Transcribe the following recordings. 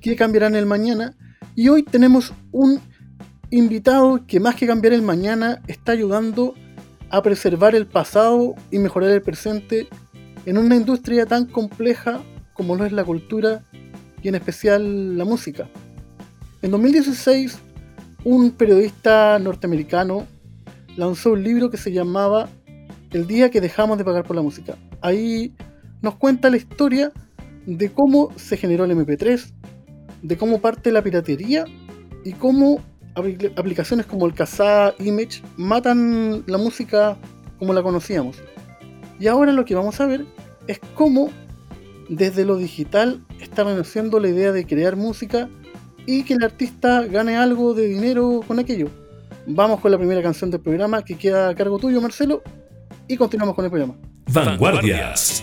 que cambiarán el mañana. Y hoy tenemos un invitado que más que cambiar el mañana está ayudando a preservar el pasado y mejorar el presente en una industria tan compleja como lo es la cultura y en especial la música. En 2016, un periodista norteamericano lanzó un libro que se llamaba El día que dejamos de pagar por la música. Ahí nos cuenta la historia de cómo se generó el MP3, de cómo parte la piratería y cómo aplicaciones como el Kazaa Image matan la música como la conocíamos. Y ahora lo que vamos a ver es cómo desde lo digital está renaciendo la idea de crear música y que el artista gane algo de dinero con aquello. Vamos con la primera canción del programa que queda a cargo tuyo, Marcelo, y continuamos con el programa. Vanguardias.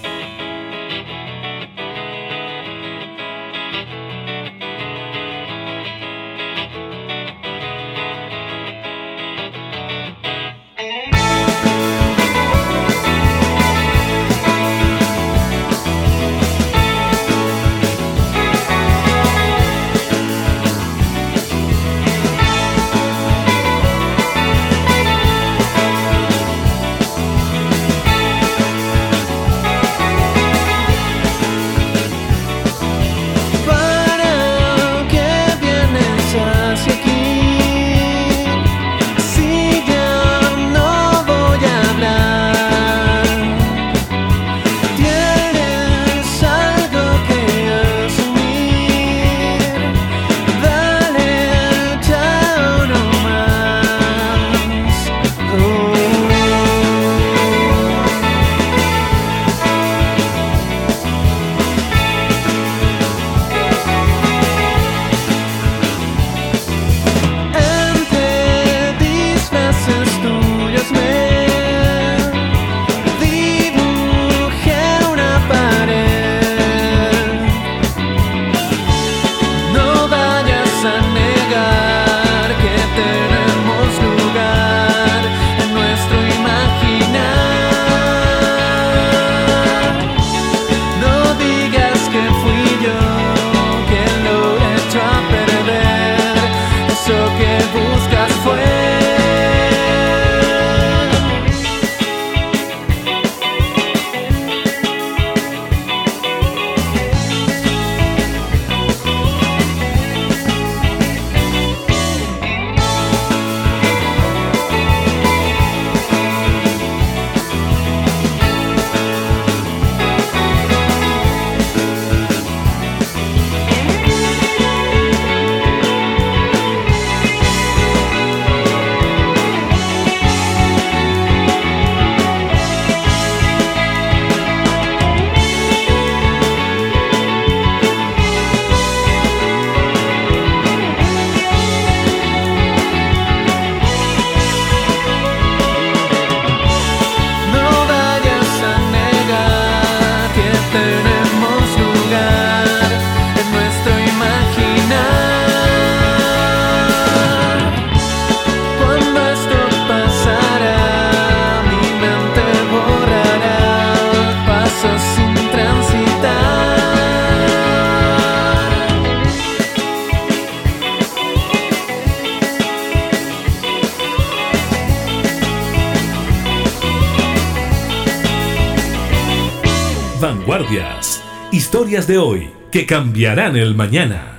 De hoy que cambiarán el mañana.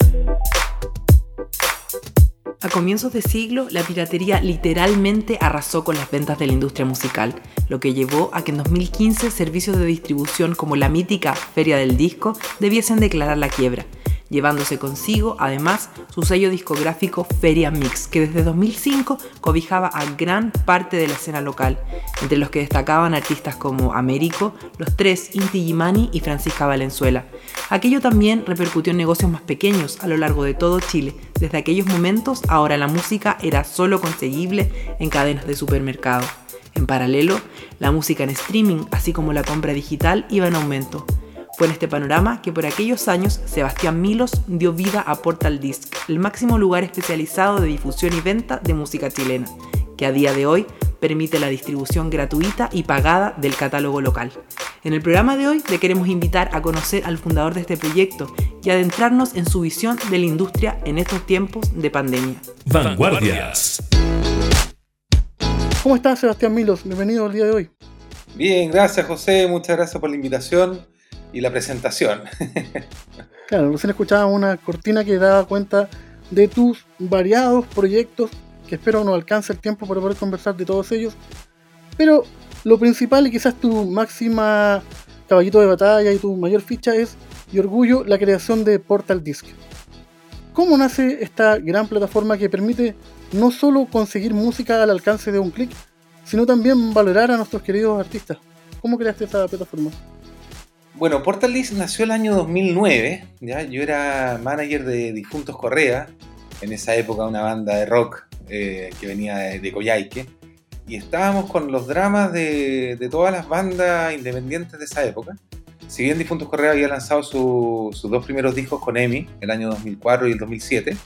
A comienzos de siglo, la piratería literalmente arrasó con las ventas de la industria musical, lo que llevó a que en 2015 servicios de distribución como la mítica Feria del Disco debiesen declarar la quiebra. Llevándose consigo además su sello discográfico Feria Mix, que desde 2005 cobijaba a gran parte de la escena local, entre los que destacaban artistas como Américo, Los Tres, Inti Gimani y Francisca Valenzuela. Aquello también repercutió en negocios más pequeños a lo largo de todo Chile. Desde aquellos momentos, ahora la música era solo conseguible en cadenas de supermercado. En paralelo, la música en streaming, así como la compra digital, iba en aumento. Fue en este panorama que por aquellos años Sebastián Milos dio vida a Portal Disc, el máximo lugar especializado de difusión y venta de música chilena, que a día de hoy permite la distribución gratuita y pagada del catálogo local. En el programa de hoy le queremos invitar a conocer al fundador de este proyecto y adentrarnos en su visión de la industria en estos tiempos de pandemia. Vanguardias. ¿Cómo estás, Sebastián Milos? Bienvenido al día de hoy. Bien, gracias José, muchas gracias por la invitación y la presentación. claro, recién escuchaba una cortina que daba cuenta de tus variados proyectos, que espero no alcance el tiempo para poder conversar de todos ellos. Pero lo principal y quizás tu máxima caballito de batalla y tu mayor ficha es y orgullo la creación de Portal Disc. ¿Cómo nace esta gran plataforma que permite no solo conseguir música al alcance de un clic, sino también valorar a nuestros queridos artistas? ¿Cómo creaste esta plataforma? Bueno, Portal Disc nació el año 2009. ¿ya? Yo era manager de Difuntos Correa, en esa época una banda de rock eh, que venía de, de, Y estábamos con los dramas de, todas las bandas independientes de esa época. Si bien Difuntos Correa había lanzado sus dos primeros discos con EMI, el año 2004 y el 2007,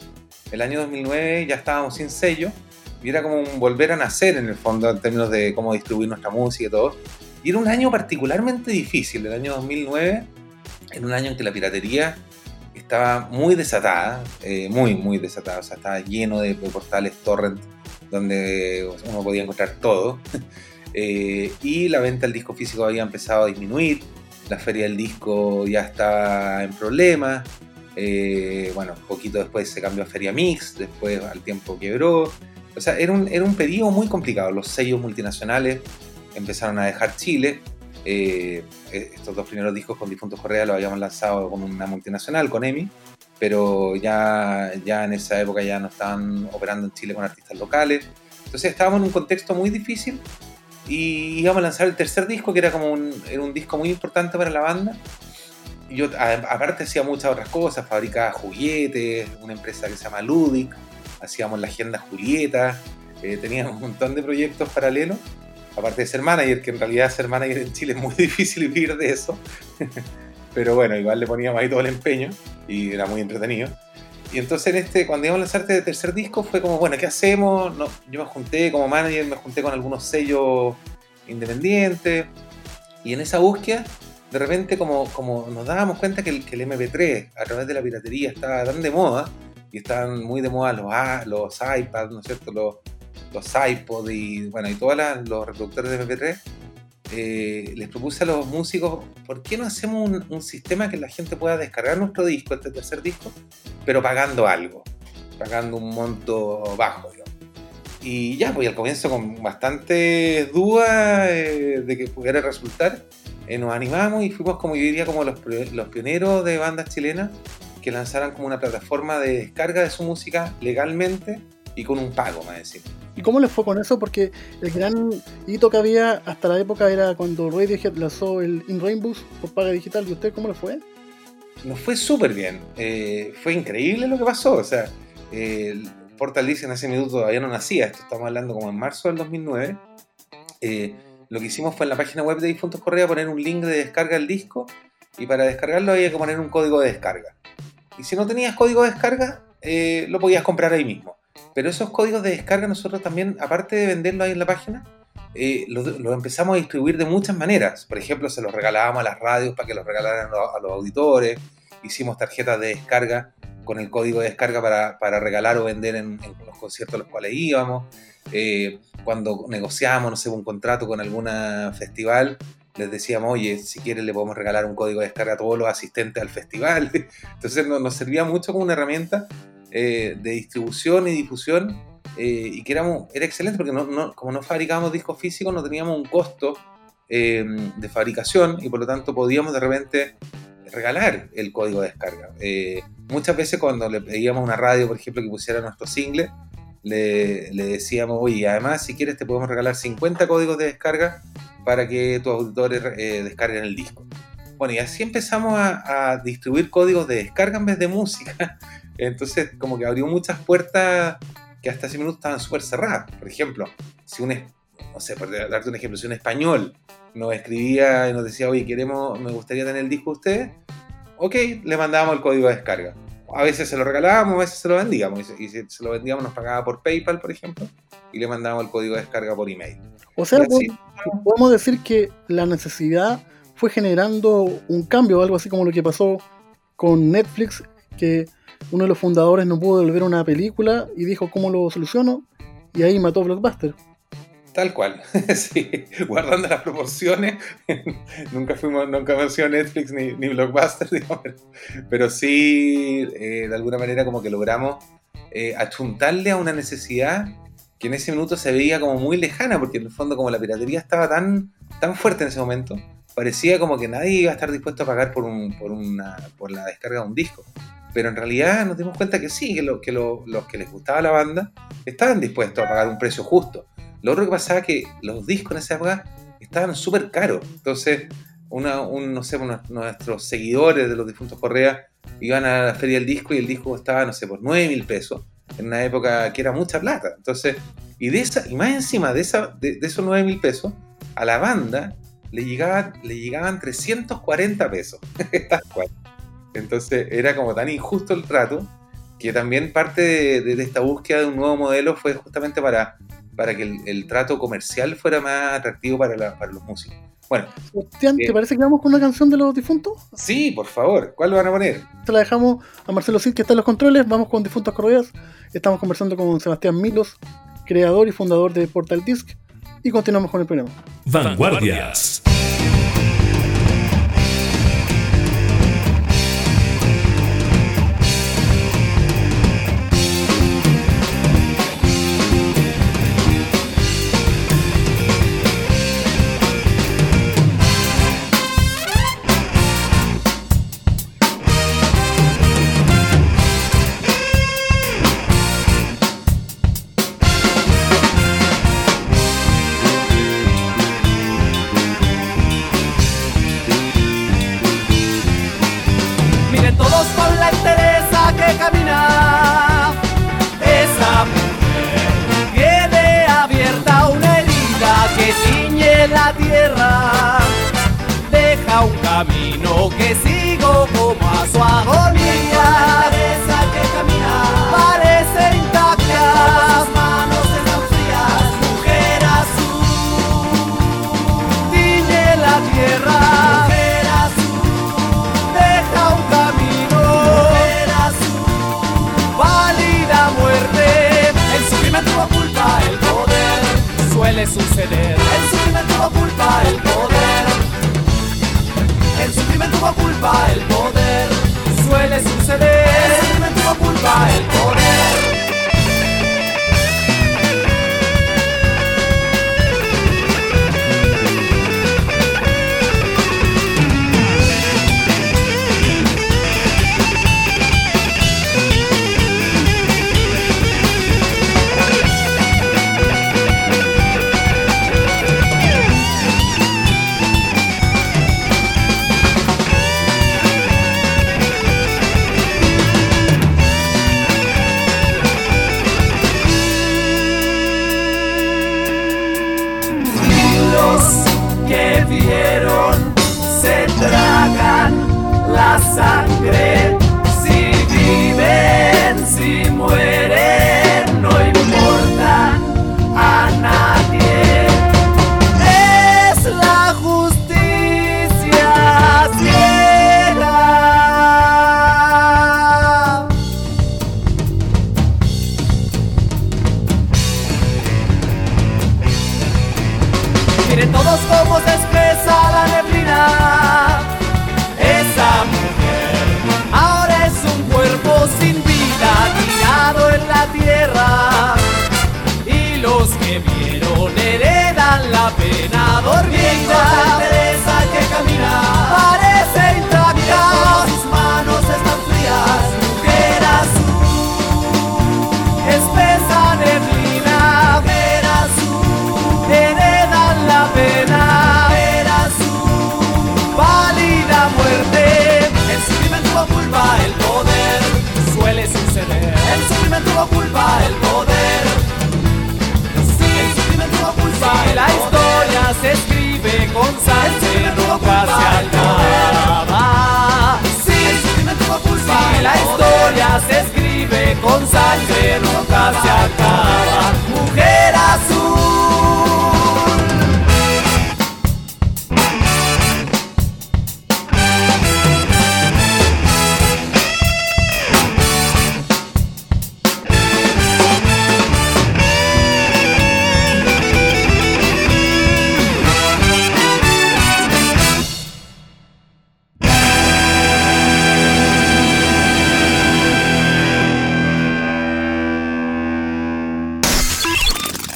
el año 2009 ya estábamos sin sello y era como un volver a nacer en el fondo en términos de cómo distribuir nuestra música y todo. Y era un año particularmente difícil, el año 2009, en un año en que la piratería estaba muy desatada, eh, muy, muy desatada, o sea, estaba lleno de, portales torrent donde uno podía encontrar todo. Eh, y la venta del disco físico había empezado a disminuir, la feria del disco ya estaba en problemas, eh, bueno, poquito después se cambió a Feria Mix, después al tiempo quebró. O sea, era un, era un periodo muy complicado. Los sellos multinacionales empezaron a dejar Chile. Eh, estos dos primeros discos con Difuntos Correa los habíamos lanzado con una multinacional, con EMI, pero ya, ya en esa época ya no estaban operando en Chile con artistas locales. Entonces estábamos en un contexto muy difícil y íbamos a lanzar el tercer disco, que era como un, era un disco muy importante para la banda. Y yo aparte hacía muchas otras cosas, fabricaba juguetes, una empresa que se llama Ludic, hacíamos la agenda Julieta, eh, teníamos un montón de proyectos paralelos aparte de ser manager, que en realidad ser manager en Chile es muy difícil vivir de eso. Pero bueno, igual le poníamos ahí todo el empeño y era muy entretenido. Y entonces en este, cuando íbamos a lanzar este tercer disco fue como, bueno, ¿qué hacemos? Yo me junté como manager, me junté con algunos sellos independientes. Y en esa búsqueda, de repente como, nos dábamos cuenta que el, que el MP3 a través de la piratería estaba tan de moda, y estaban muy de moda los, los iPads, ¿no es cierto? Los iPod y, bueno, y todos los reproductores de MP3, eh, les propuse a los músicos, ¿por qué no hacemos un, sistema que la gente pueda descargar nuestro disco, este tercer disco, pero pagando algo, pagando un monto bajo, digamos. Y ya, pues al comienzo con bastantes dudas eh, de que pudiera resultar, eh, nos animamos y fuimos como yo diría como los, los pioneros de bandas chilenas que lanzaran como una plataforma de descarga de su música legalmente y con un pago, más decir. ¿Y cómo les fue con eso? Porque el gran hito que había hasta la época era cuando Radiohead lanzó el In Rainbows por paga digital. ¿Y usted cómo le fue? Nos fue súper bien. Eh, fue increíble lo que pasó. O sea, eh, Portal Dice en ese minuto todavía no nacía. Esto estamos hablando como en marzo del 2009. Eh, lo que hicimos fue en la página web de Difuntos Correa poner un link de descarga del disco y para descargarlo había que poner un código de descarga. Y si no tenías código de descarga, eh, lo podías comprar ahí mismo. Pero esos códigos de descarga nosotros también, aparte de venderlos ahí en la página, eh, los, empezamos a distribuir de muchas maneras. Por ejemplo, se los regalábamos a las radios para que los regalaran a los auditores. Hicimos tarjetas de descarga con el código de descarga para, para regalar o vender en, los conciertos a los cuales íbamos. Eh, cuando negociábamos, no sé, un contrato con alguna festival, les decíamos, oye, si quieren le podemos regalar un código de descarga a todos los asistentes al festival. Entonces nos servía mucho como una herramienta eh, de distribución y difusión eh, y que éramos, era excelente porque como no fabricábamos discos físicos no teníamos un costo eh, de fabricación y por lo tanto podíamos de repente regalar el código de descarga. Muchas veces cuando le pedíamos a una radio, por ejemplo, que pusiera nuestro single, le, decíamos, oye, además si quieres te podemos regalar 50 códigos de descarga para que tus auditores descarguen el disco. Bueno, y así empezamos a, distribuir códigos de descarga en vez de música. Entonces, como que abrió muchas puertas que hasta hace minutos estaban súper cerradas. Por ejemplo, si un, no sé, por darte un ejemplo, si un español nos escribía y nos decía, oye, queremos, me gustaría tener el disco de ustedes, ok, le mandábamos el código de descarga. A veces se lo regalábamos, a veces se lo vendíamos. Y si se lo vendíamos nos pagaba por PayPal, por ejemplo, y le mandábamos el código de descarga por email. O sea, podemos decir que la necesidad fue generando un cambio, algo así como lo que pasó con Netflix, que uno de los fundadores no pudo devolver una película y dijo cómo lo soluciono, y ahí mató Blockbuster. Tal cual, sí, guardando las proporciones. nunca fuimos, nunca sido Netflix ni, ni Blockbuster, digamos, pero sí, eh, de alguna manera como que logramos eh, achuntarle a una necesidad que en ese minuto se veía como muy lejana, porque en el fondo como la piratería estaba tan, tan fuerte en ese momento, parecía como que nadie iba a estar dispuesto a pagar por, un, por, una, por la descarga de un disco. Pero en realidad nos dimos cuenta que sí, que, lo, que los que les gustaba la banda estaban dispuestos a pagar un precio justo. Lo otro que pasaba es que los discos en esa época estaban súper caros. Entonces, un, no sé, nuestros seguidores de los difuntos Correa iban a la feria del disco y el disco costaba, no sé, por 9 mil pesos. En una época que era mucha plata. Entonces, y, de esa, y más encima de, esa, de, esos 9 mil pesos, a la banda le llegaban, le llegaban 340 pesos. Entonces, era como tan injusto el trato que también parte de esta búsqueda de un nuevo modelo fue justamente para para que el, trato comercial fuera más atractivo para, los músicos. Bueno. ¿te eh, parece que vamos con una canción de los difuntos? Sí, por favor. ¿Cuál lo van a poner? Se la dejamos a Marcelo Cid, que está en los controles. Vamos con Difuntos Correas. Estamos conversando con Sebastián Milos, creador y fundador de Portal Disc. Y continuamos con el programa. Vanguardias.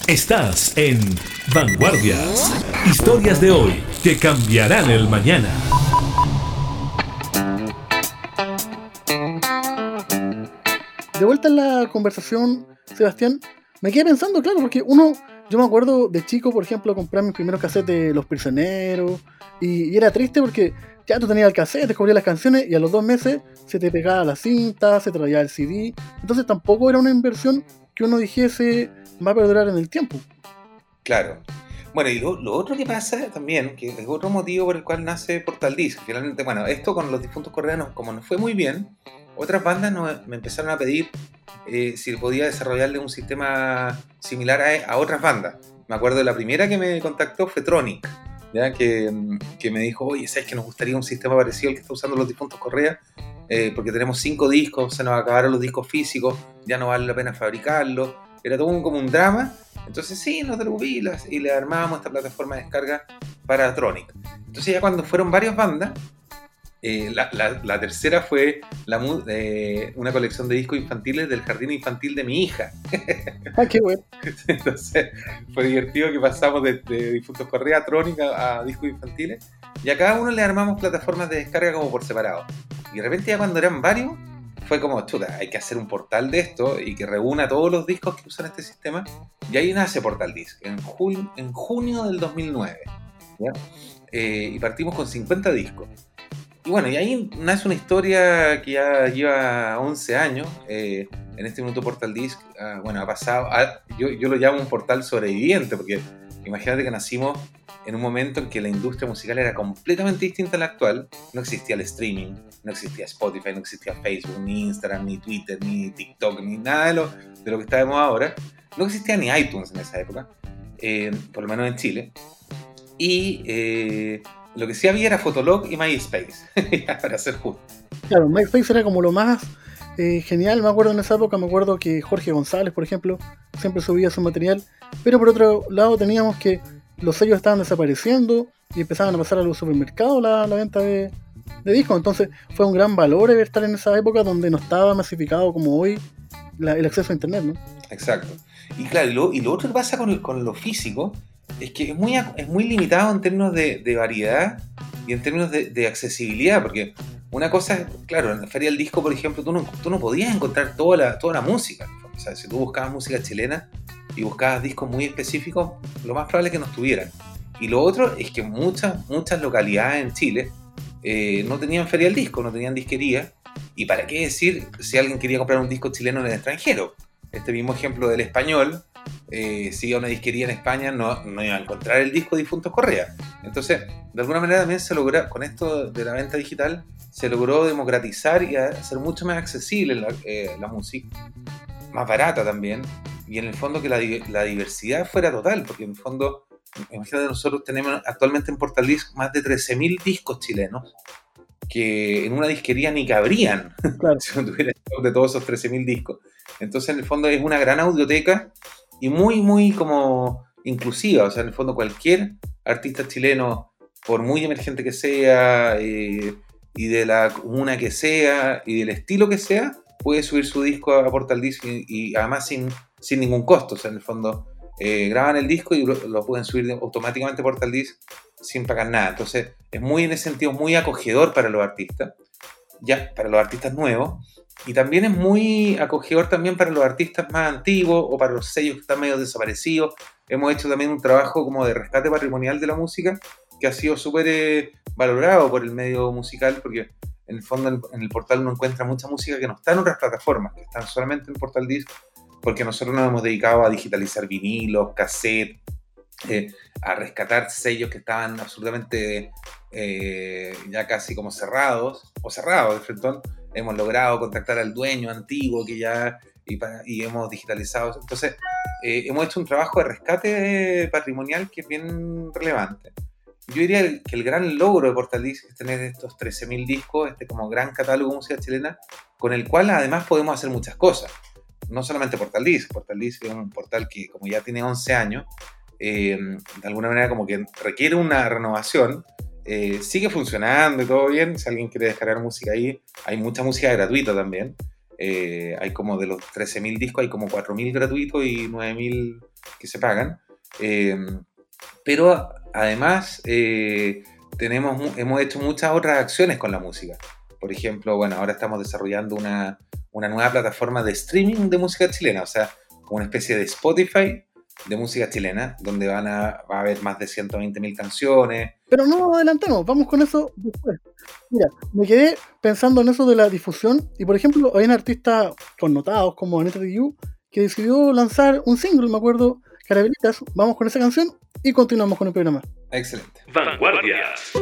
Estás en Vanguardias. Historias de hoy que cambiarán el mañana. De vuelta en la conversación, Sebastián, me quedé pensando, claro, porque uno, yo me acuerdo de chico, por ejemplo, comprar mis primeros cassettes de Los Prisioneros, y, era triste porque ya tú tenías el cassette, descubrías las canciones, y a los dos meses se te pegaba la cinta, se traía el CD, entonces tampoco era una inversión que uno dijese va a perdurar en el tiempo. Claro. Bueno, y lo, lo otro que pasa también, que es otro motivo por el cual nace Portal Disc, finalmente, bueno, esto con los difuntos coreanos, como nos fue muy bien, otras bandas nos- me empezaron a pedir eh, si podía desarrollarle un sistema similar a, a otras bandas. Me acuerdo de la primera que me contactó fue Tronic, mm, que me dijo, oye, ¿sabes que nos gustaría un sistema parecido al que está usando los difuntos Correa? Eh, porque tenemos cinco discos, se nos acabaron los discos físicos, ya no vale la pena fabricarlos. Era todo un- como un drama. Entonces sí, nos preocupes y le armábamos esta plataforma de descarga para Tronic. Entonces ya cuando fueron varias bandas, eh, la, la- la tercera fue la, eh, una colección de discos infantiles del jardín infantil de mi hija. Ah, qué bueno. Entonces fue divertido que pasamos de, de Difuntos Correa a Tronic a, a discos infantiles y a cada uno le armamos plataformas de descarga como por separado. Y de repente ya cuando eran varios, fue como, chuta, hay que hacer un portal de esto y que reúna todos los discos que usan este sistema. Y ahí nace Portal Disc, en, jul- junio del 2009. ¿ya? Eh, y partimos con 50 discos. Y bueno, y ahí nace una historia que ya lleva 11 años. eh, en este minuto Portal Disc, ah, bueno, ha pasado, yo, yo lo llamo un portal sobreviviente, porque imagínate que nacimos en un momento en que la industria musical era completamente distinta a la actual. No existía el streaming, no existía Spotify, no existía Facebook, ni Instagram, ni Twitter, ni TikTok, ni nada de lo, de lo que estábamos ahora. No existía ni iTunes en esa época, eh, por lo menos en Chile. Y eh, lo que sí había era Fotolog y MySpace, para ser justo. Claro, MySpace era como lo más eh, genial, me acuerdo en esa época, me acuerdo que Jorge González, por ejemplo, siempre subía su material, pero por otro lado teníamos que los sellos estaban desapareciendo y empezaban a pasar a los supermercados la, la venta de, de discos, entonces fue un gran valor estar en esa época donde no estaba masificado como hoy la- el acceso a internet, ¿no? Exacto. Y claro, y lo, y lo otro que pasa con, con lo físico es que es muy, es muy limitado en términos de, de variedad y en términos de, de accesibilidad, porque una cosa es, claro, en la Feria del Disco, por ejemplo, tú no, tú no podías encontrar toda la, toda la música. O sea, si tú buscabas música chilena y buscabas discos muy específicos, lo más probable es que no estuvieran. Y lo otro es que muchas, muchas localidades en Chile eh, no tenían Feria del Disco, no tenían disquería. ¿Y para qué decir si alguien quería comprar un disco chileno en el extranjero? Este mismo ejemplo del español, eh, si iba a una disquería en España, no, no iba a encontrar el disco Difuntos Correa. Entonces, de alguna manera también se logró, con esto de la venta digital, se logró democratizar y hacer mucho más accesible la, eh, la música, más barata también, y en el fondo que la, di- la diversidad fuera total, porque en el fondo, imagínate, nosotros tenemos actualmente en Portal Disc más de 13.000 discos chilenos que en una disquería ni cabrían Claro. si no tuviera de todos esos 13.000 discos. Entonces, en el fondo es una gran audioteca y muy, muy como inclusiva. O sea, en el fondo cualquier artista chileno, por muy emergente que sea, eh, y de la comuna que sea, y del estilo que sea, puede subir su disco a Portal Disc y, y además sin, sin ningún costo. O sea, en el fondo eh, graban el disco y lo, pueden subir automáticamente a Portal Disc sin pagar nada. Entonces, es muy en ese sentido muy acogedor para los artistas, ya para los artistas nuevos, y también es muy acogedor también para los artistas más antiguos o para los sellos que están medio desaparecidos. Hemos hecho también un trabajo como de rescate patrimonial de la música que ha sido súper eh, valorado por el medio musical porque en el fondo en, en el portal uno encuentra mucha música que no está en otras plataformas, que están solamente en Portal Disc, porque nosotros nos hemos dedicado a digitalizar vinilos, cassette, eh, a rescatar sellos que estaban absolutamente eh, ya casi como cerrados, o cerrados de frente. Hemos logrado contactar al dueño antiguo que ya y, hemos digitalizado. Entonces, eh, hemos hecho un trabajo de rescate patrimonial que es bien relevante. Yo diría que el gran logro de Portal Disc es tener estos 13.000 discos, este como gran catálogo de música chilena, con el cual además podemos hacer muchas cosas. No solamente Portal Disc, Portal Disc es un portal que como ya tiene 11 años, eh, de alguna manera como que requiere una renovación, eh, sigue funcionando y todo bien, si alguien quiere descargar música ahí, hay mucha música gratuita también. Eh, hay como de los 13.000 discos, hay como 4.000 gratuitos y 9.000 que se pagan. Pero además tenemos, hemos hecho muchas otras acciones con la música. Por ejemplo, bueno, ahora estamos desarrollando una, una nueva plataforma de streaming de música chilena, o sea, como una especie de Spotify de música chilena, donde van a, va a haber más de 120.000 canciones. Pero no nos adelantemos, vamos con eso después. Mira, me quedé pensando en eso de la difusión y por ejemplo hay un artista connotados como Aneta Diu que decidió lanzar un single, me acuerdo, Carabelitas, vamos con esa canción y continuamos con el programa. Excelente. Vanguardias.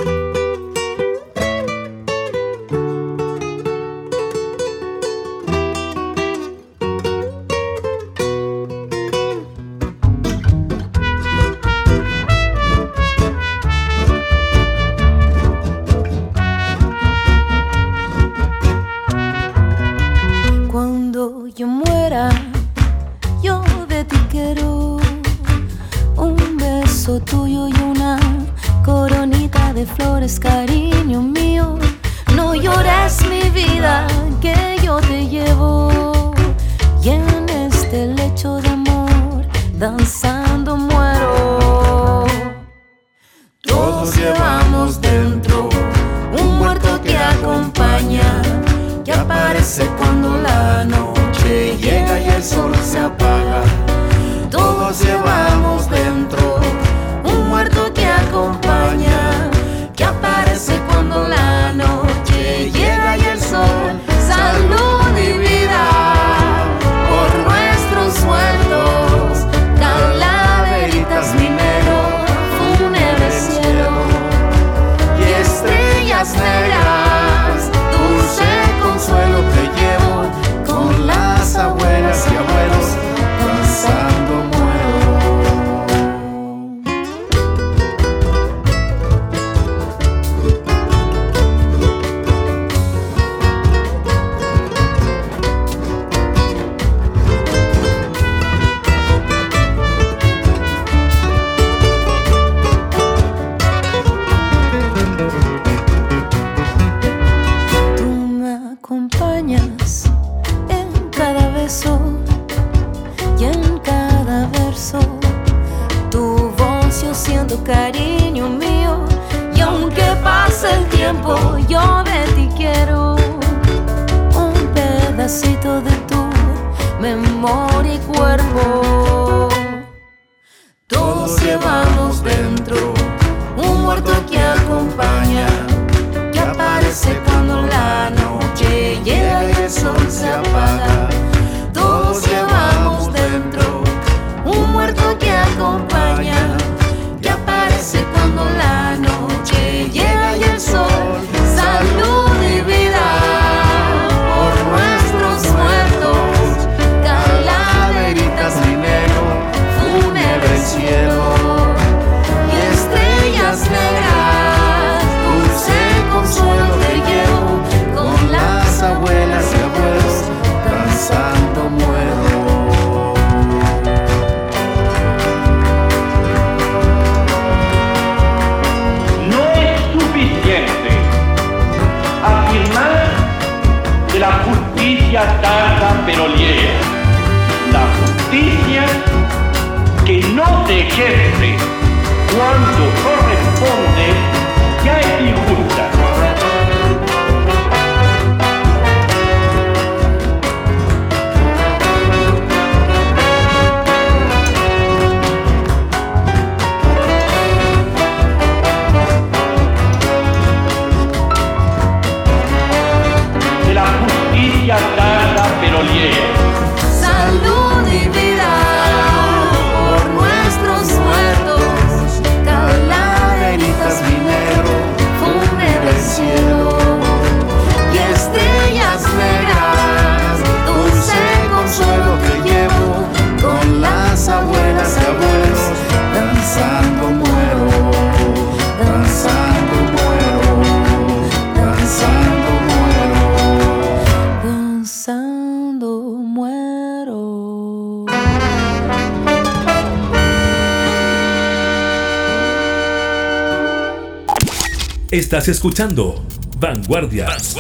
Estás escuchando Vanguardias.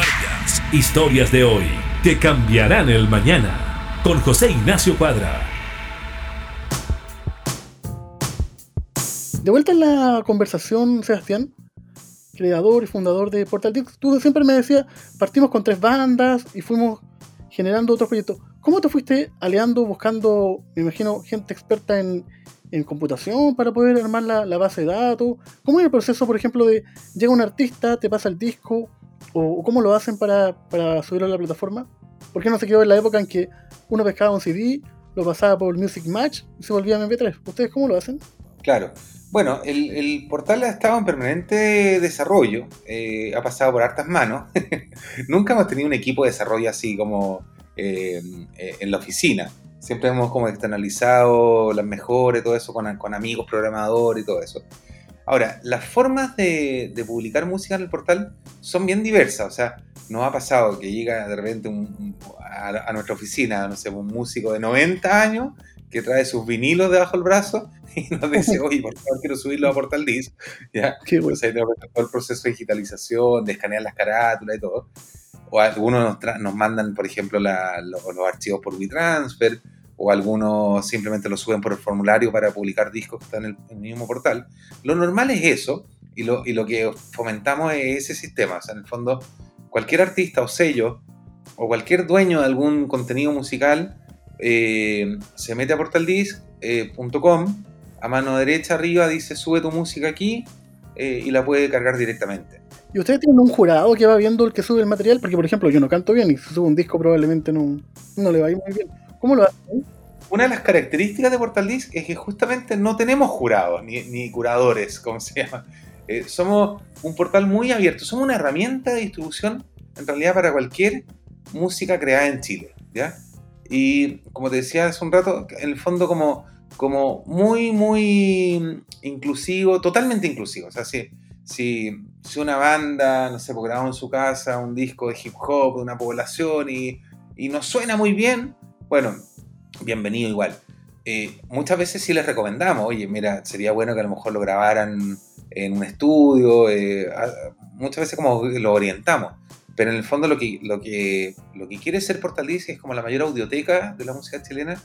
Historias de hoy que cambiarán el mañana. Con José Ignacio Cuadra. De vuelta en la conversación, Sebastián, creador y fundador de Portal Dix, tú siempre me decías, partimos con tres bandas y fuimos generando otros proyectos. ¿Cómo te fuiste aliando, buscando, me imagino, gente experta en, en computación para poder armar la, base de datos? ¿Cómo es el proceso, por ejemplo, de llega un artista, te pasa el disco, o, cómo lo hacen para, para subirlo a la plataforma? ¿Por qué no se quedó en la época en que uno pescaba un CD, lo pasaba por Music Match y se volvía MP3? ¿Ustedes cómo lo hacen? Claro. Bueno, el, el portal ha estado en permanente desarrollo, eh, ha pasado por hartas manos. Nunca hemos tenido un equipo de desarrollo así como eh, eh, en la oficina. Siempre hemos como externalizado las mejores, todo eso con, con amigos programadores y todo eso. Ahora, las formas de, de publicar música en el portal son bien diversas. O sea, nos ha pasado que llega de repente un- un- a, a nuestra oficina, no sé, un músico de 90 años que trae sus vinilos debajo del brazo y nos dice, oye, por favor, quiero subirlo a Portal Disc. ¿Ya? Qué bueno. Entonces ahí hacer todo el proceso de digitalización, de escanear las carátulas y todo. O algunos nos, nos mandan, por ejemplo, la- lo- los archivos por WeTransfer, o algunos simplemente lo suben por el formulario para publicar discos que están en el, en el mismo portal. Lo normal es eso, y lo, y lo que fomentamos es ese sistema. O sea, en el fondo, cualquier artista o sello, o cualquier dueño de algún contenido musical, eh, se mete a portaldisc.com, a mano derecha arriba dice sube tu música aquí eh, y la puede cargar directamente. ¿Y ustedes tienen un jurado que va viendo el que sube el material? Porque, por ejemplo, yo no canto bien y si subo un disco probablemente no, no le va a ir muy bien. ¿Cómo lo hacen? Una de las características de Portal Disc es que justamente no tenemos jurados ni, curadores, como se llama. Eh, somos un portal muy abierto, somos una herramienta de distribución en realidad para cualquier música creada en Chile, ¿ya? Y como te decía hace un rato, en el fondo como, como muy, muy inclusivo, totalmente inclusivo. O sea, si, si, si una banda, no sé, pues, grabó en su casa un disco de hip hop de una población y, y no suena muy bien, bueno, bienvenido igual. Eh, muchas veces sí les recomendamos, oye, mira, sería bueno que a lo mejor lo grabaran en un estudio, eh, muchas veces como lo orientamos, pero en el fondo lo que, lo que, lo que quiere ser Portal Disc es como la mayor audioteca de la música chilena,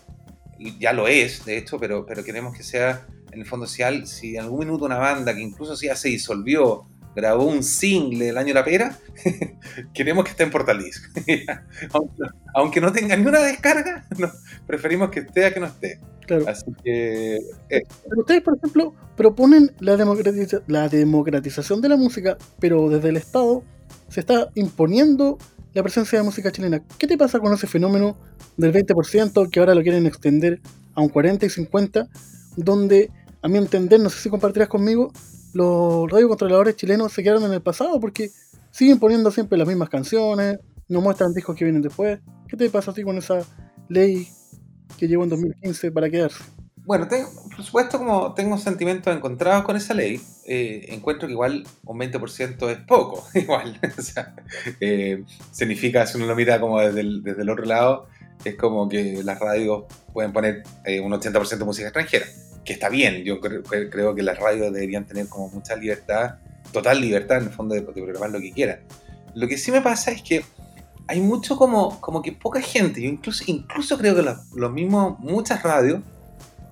ya lo es, de hecho, pero, pero queremos que sea, en el fondo, si, si en algún minuto una banda que incluso si ya se disolvió, grabó un single el año de la pera, queremos que esté en Portal Disc. aunque, aunque no tenga ni una descarga, no, preferimos que esté a que no esté. Claro. Así que Pero ustedes, por ejemplo, proponen la, democratiza- la democratización de la música, pero desde el Estado se está imponiendo la presencia de música chilena. ¿Qué te pasa con ese fenómeno del 20% que ahora lo quieren extender a un 40 y 50, donde, a mi entender, no sé si compartirás conmigo, los radiocontroladores chilenos se quedaron en el pasado porque siguen poniendo siempre las mismas canciones, no muestran discos que vienen después. ¿Qué te pasa a ti con esa ley que llegó en 2015 para quedarse? Bueno, por supuesto, como tengo sentimientos encontrados con esa ley, eh, encuentro que igual un 20% es poco, igual. o sea, eh, significa, si uno lo mira como desde el, desde el otro lado, es como que las radios pueden poner eh, un 80% de música extranjera, que está bien. Yo cre- cre- creo que las radios deberían tener como mucha libertad, total libertad en el fondo de, programar lo que quieran. Lo que sí me pasa es que hay mucho como, como que poca gente, incluso, incluso creo que los, los mismos, muchas radios,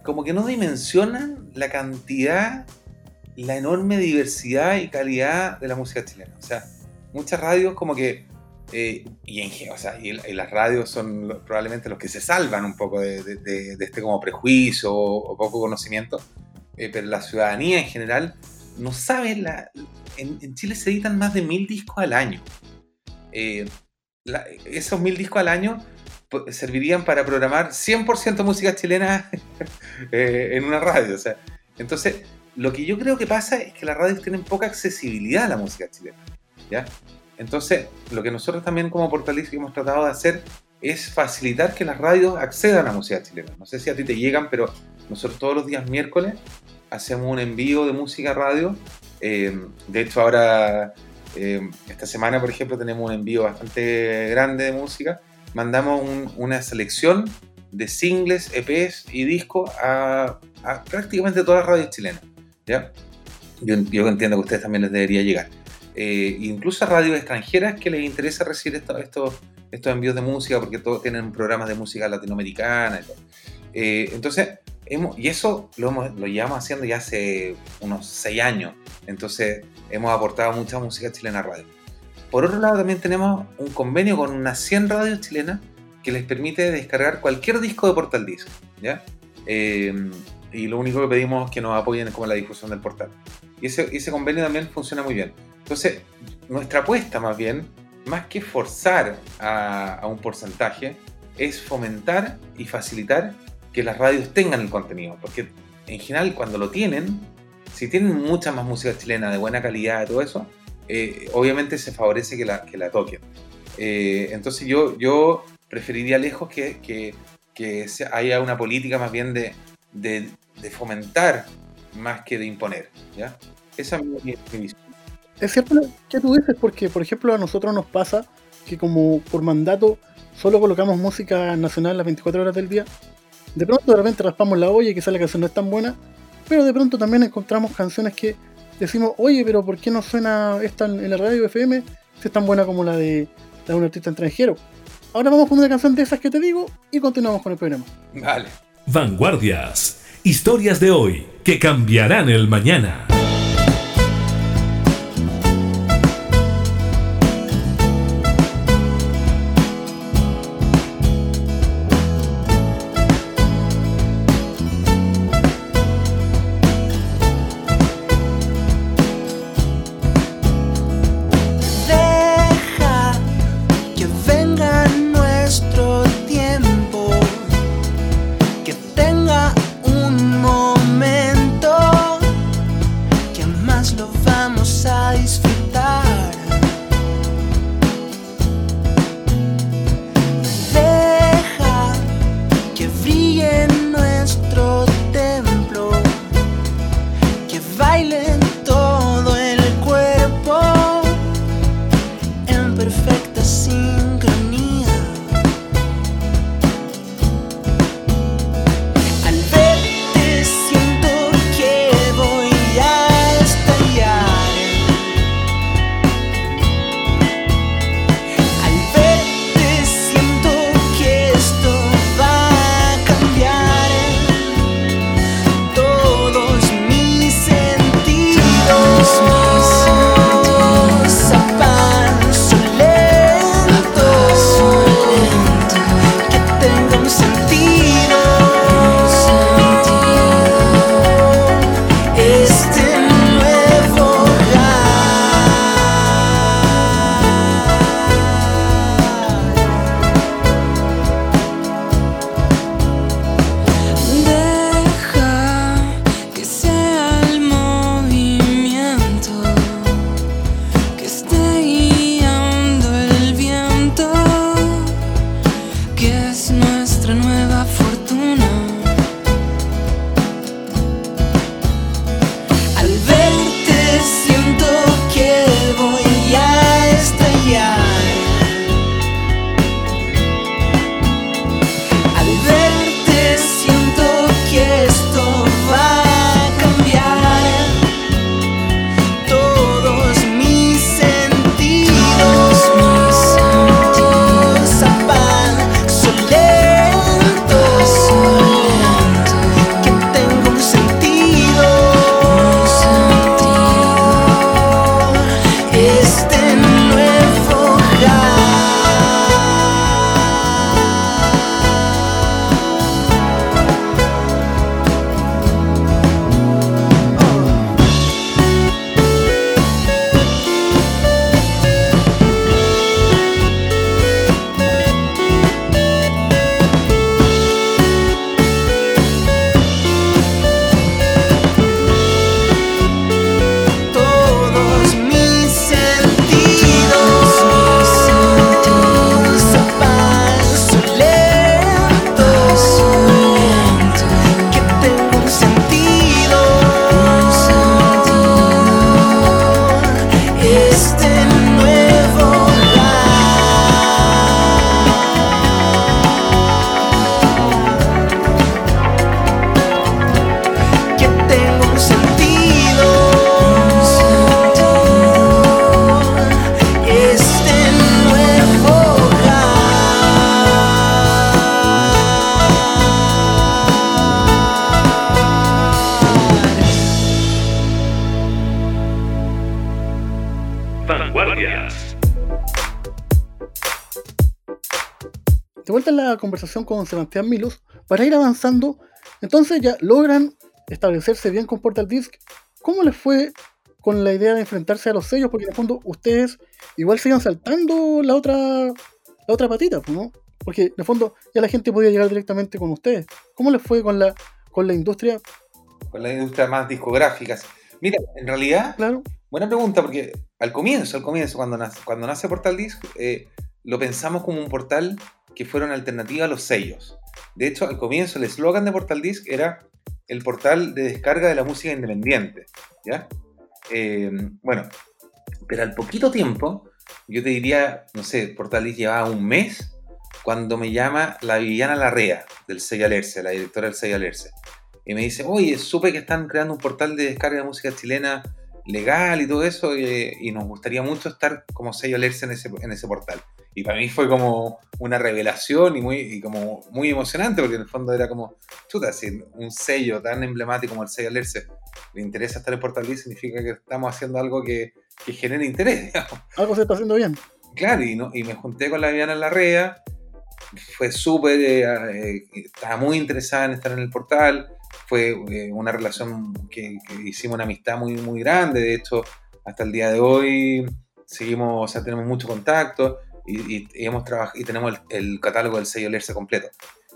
como que no dimensionan la cantidad, la enorme diversidad y calidad de la música chilena. O sea, muchas radios como que, eh, y, en, o sea, y, y las radios son lo- probablemente los que se salvan un poco de, de- de- de este como prejuicio o, o poco conocimiento, eh, pero la ciudadanía en general no sabe, la, en, en Chile se editan más de mil discos al año. Eh, la- esos mil discos al año po- servirían para programar 100% música chilena eh, en una radio. O sea, entonces, lo que yo creo que pasa es que las radios tienen poca accesibilidad a la música chilena. ¿ya? Entonces, lo que nosotros también como Portaliz hemos tratado de hacer es facilitar que las radios accedan a música chilena. No sé si a ti te llegan, pero nosotros todos los días miércoles hacemos un envío de música radio. Eh, de hecho, ahora, eh, esta semana, por ejemplo, tenemos un envío bastante grande de música mandamos un- una selección de singles, EPs y discos a, a prácticamente todas las radios chilenas. ¿ya? Yo, yo entiendo que a ustedes también les debería llegar. Eh, incluso a radios extranjeras que les interesa recibir esto- estos, estos envíos de música porque todos tienen programas de música latinoamericana. Y, todo. Eh, entonces, hemos, y eso lo, lo llevamos haciendo ya hace unos seis años. Entonces, hemos aportado mucha música chilena a radio. Por otro lado, también tenemos un convenio con unas 100 radios chilenas que les permite descargar cualquier disco de Portal Disc. ¿ya? Eh, y lo único que pedimos es que nos apoyen con la difusión del portal. Y ese, ese convenio también funciona muy bien. Entonces, nuestra apuesta más bien, más que forzar a, un porcentaje, es fomentar y facilitar que las radios tengan el contenido. Porque en general, cuando lo tienen, si tienen mucha más música chilena de buena calidad todo eso, eh, obviamente se favorece que la, que la toquen. Eh, entonces yo, yo preferiría lejos que, que, haya una política más bien de, de fomentar más que de imponer. ¿ya? Esa es mi, visión. Es cierto lo que tú dices, porque por ejemplo a nosotros nos pasa que como por mandato solo colocamos música nacional las 24 horas del día. De pronto de repente raspamos la olla y quizá la canción no es tan buena, pero de pronto también encontramos canciones que decimos, oye, pero ¿por qué no suena esta en en la radio FM si es tan buena como la de, la de un artista extranjero? Ahora vamos con una canción de esas que te digo y continuamos con el programa. Vale. Vanguardias. Historias de hoy que cambiarán el mañana. Con Sebastián Milos para ir avanzando. Entonces ya logran establecerse bien con Portal Disc. ¿Cómo les fue con la idea de enfrentarse a los sellos? Porque en el fondo ustedes igual siguen saltando la otra, la otra patita, ¿no? Porque en el fondo ya la gente podía llegar directamente con ustedes. ¿Cómo les fue con la, con la industria? Con la industria más discográfica. Mira, en realidad, Claro, buena pregunta, porque al comienzo, al comienzo, cuando nace, cuando nace Portal Disc, eh, lo pensamos como un portal que fuera una alternativa a los sellos. De hecho, al comienzo, el eslogan de Portal Disc era el portal de descarga de la música independiente. ¿Ya? Eh, bueno, pero al poquito tiempo, yo te diría, no sé, Portal Disc llevaba un mes cuando me llama la Viviana Larrea del sello Alerce, la directora del sello Alerce. Y me dice, oye, supe que están creando un portal de descarga de música chilena legal y todo eso, eh, y nos gustaría mucho estar como sello Alerce en en ese portal. Y para mí fue como una revelación y, muy, y como muy emocionante, porque en el fondo era como, chuta, si un sello tan emblemático como el sello Alerce le interesa estar en Portal significa que estamos haciendo algo que, que genere interés, digamos. algo se está haciendo bien. Claro, y, no- y me junté con la Viviana Larrea, fue súper, eh, eh, estaba muy interesada en estar en el portal, fue eh, una relación que, que hicimos una amistad muy, muy grande, de hecho, hasta el día de hoy seguimos, o sea, tenemos mucho contacto y, y- y tenemos el, catálogo del sello Lerce completo.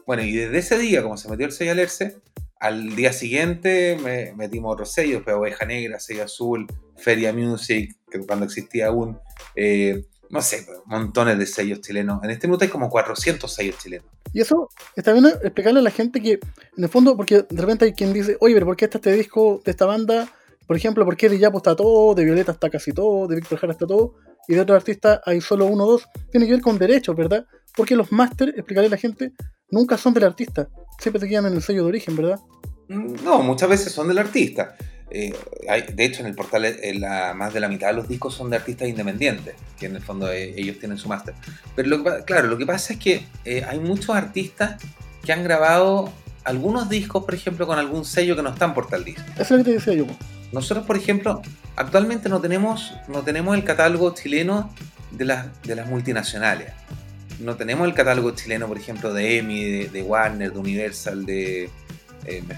Bueno, y desde ese día, como se metió el sello Lerce, al día siguiente me metimos otros sellos, pues Oveja Negra, Sello Azul, Feria Music, que cuando existía aún, eh, no sé, montones de sellos chilenos. En este minuto hay como 400 sellos chilenos. Y eso está bien explicarle a la gente que, en el fondo, porque de repente hay quien dice, oye, pero ¿por qué está este disco de esta banda? Por ejemplo, ¿por qué de Yapo está todo, de Violeta está casi todo, de Víctor Jara está todo, y de otros artistas hay solo uno o dos? Tiene que ver con derechos, ¿verdad? Porque los máster, explicarle a la gente, nunca son del artista, siempre se quedan en el sello de origen, ¿verdad? Mm, No, muchas veces son del artista. Eh, hay- de hecho, en el portal eh, la- más de la mitad de los discos son de artistas independientes, que en el fondo eh, ellos tienen su máster. Pero lo que claro, lo que pasa es que eh, hay muchos artistas que han grabado algunos discos, por ejemplo, con algún sello que no está en Portal Disc. Eso es lo que te decía yo. Nosotros, por ejemplo, actualmente no tenemos, no tenemos el catálogo chileno de las, de las multinacionales. No tenemos el catálogo chileno, por ejemplo, de EMI, de, Warner, de Universal, de... eh, me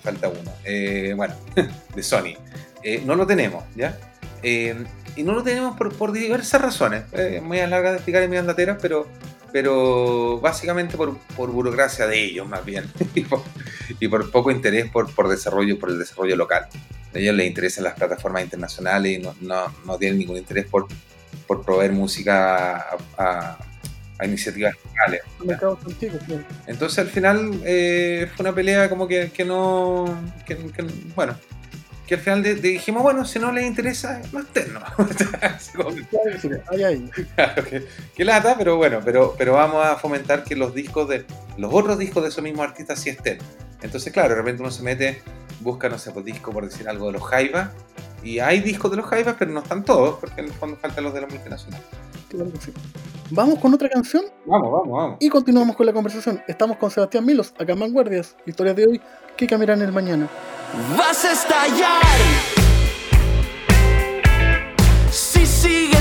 falta uno. Eh, bueno, de Sony. Eh, no lo tenemos, ¿ya? Eh, y no lo tenemos por, por diversas razones. Eh, muy larga de explicar en mi andatera, pero, pero básicamente por, por burocracia de ellos, más bien. y, por, y por poco interés por, por desarrollo, por el desarrollo local. A ellos les interesan las plataformas internacionales y no, no, no tienen ningún interés por, por proveer música a, a- a iniciativas locales. Entonces al final eh, fue una pelea como que, que no. que- que- bueno, que al final de- de dijimos, bueno, si no les interesa, no estén, ¿no? Así como que- Claro que que, lata, pero bueno, pero, pero vamos a fomentar que los discos de. los otros discos de esos mismos artistas sí estén. Entonces, claro, de repente uno se mete, busca, no sé, pues disco por decir algo de los Jaivas. Y hay discos de los Jaivas, pero no están todos, porque en el fondo faltan los de la multinacional. Claro sí. Vamos con otra canción Vamos, vamos, vamos. y continuamos con la conversación. Estamos con Sebastián Milos, acá en Vanguardias, historias de hoy que cambiarán el mañana. Vas a estallar si sigues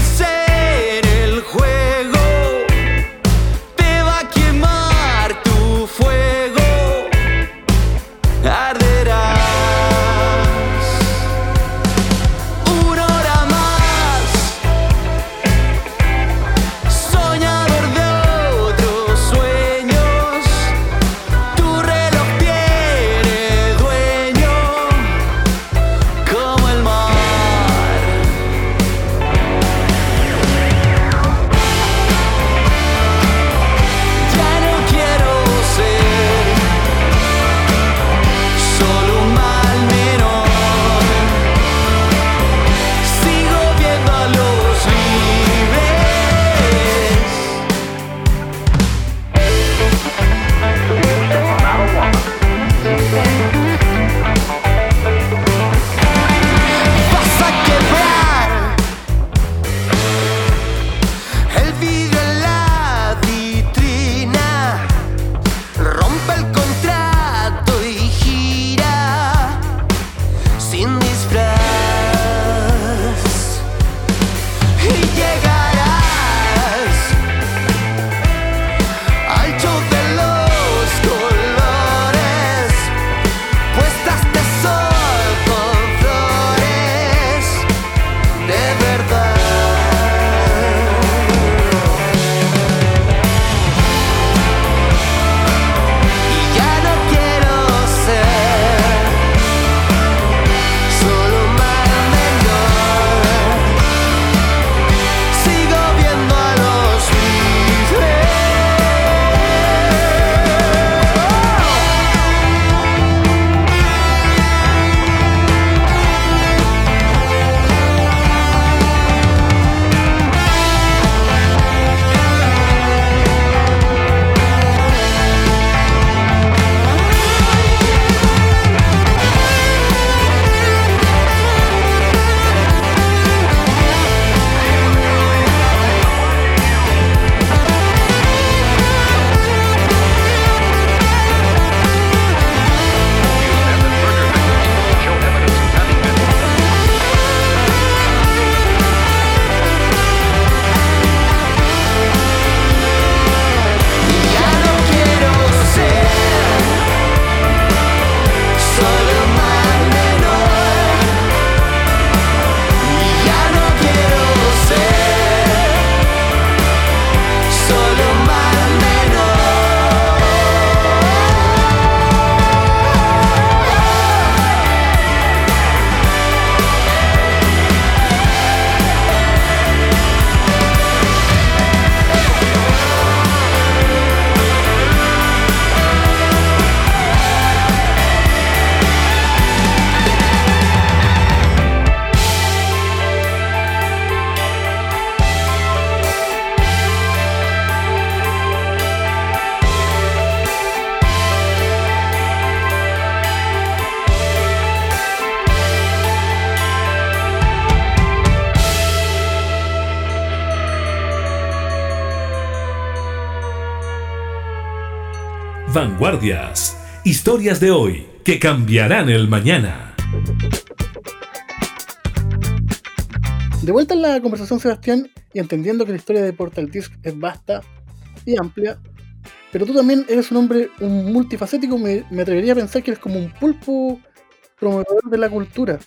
Vanguardias. Historias de hoy que cambiarán el mañana. De vuelta en la conversación, Sebastián, y entendiendo que la historia de Portal Disc es vasta y amplia, pero tú también eres un hombre un multifacético, me, me atrevería a pensar que eres como un pulpo promovedor de la cultura.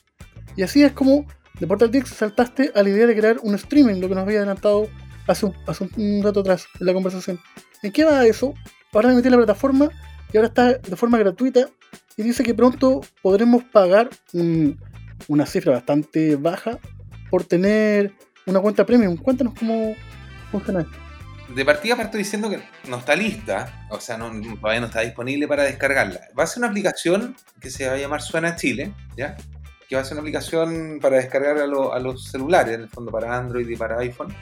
Y así es como de Portal Disc saltaste a la idea de crear un streaming, lo que nos había adelantado hace un, hace un rato atrás en la conversación. ¿En qué va eso? Ahora me metí la plataforma y ahora está de forma gratuita y dice que pronto podremos pagar un- una cifra bastante baja por tener una cuenta premium. Cuéntanos cómo funciona esto. De partida parto diciendo que no está lista, o sea, no, todavía no está disponible para descargarla. Va a ser una aplicación que se va a llamar Suena Chile, ¿ya? Que va a ser una aplicación para descargar a los celulares, en el fondo para Android y para iPhone,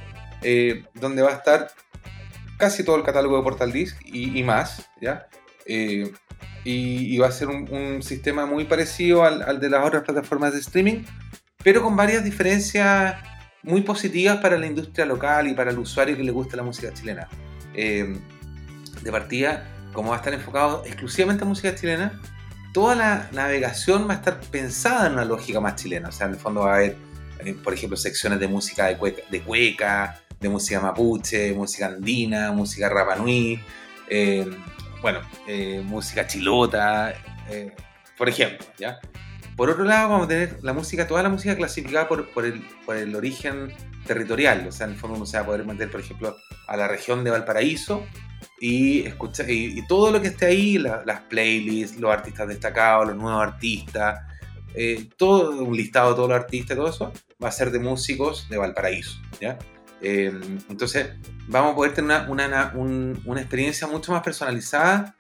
eh, donde va a estar casi todo el catálogo de Portal Disc y, y más, ¿ya? Eh, y, va a ser un, sistema muy parecido al, al de las otras plataformas de streaming, pero con varias diferencias muy positivas para la industria local y para el usuario que le gusta la música chilena. Eh, de partida, como va a estar enfocado exclusivamente en música chilena, toda la navegación va a estar pensada en una lógica más chilena. O sea, en el fondo va a haber, eh, por ejemplo, secciones de música de cueca, de, cueca, de música mapuche, música andina, música rapanui, eh, bueno, eh, música chilota, eh, por ejemplo, ¿ya? Por otro lado, vamos a tener la música, toda la música clasificada por, por el, por el origen territorial. O sea, en el fondo uno se va a poder meter, por ejemplo, a la región de Valparaíso y escuchar y, y todo lo que esté ahí, la- las playlists, los artistas destacados, los nuevos artistas, eh, todo un listado de todos los artistas, todo eso va a ser de músicos de Valparaíso, ¿ya? Eh, entonces vamos a poder tener una, una, un- una experiencia mucho más personalizada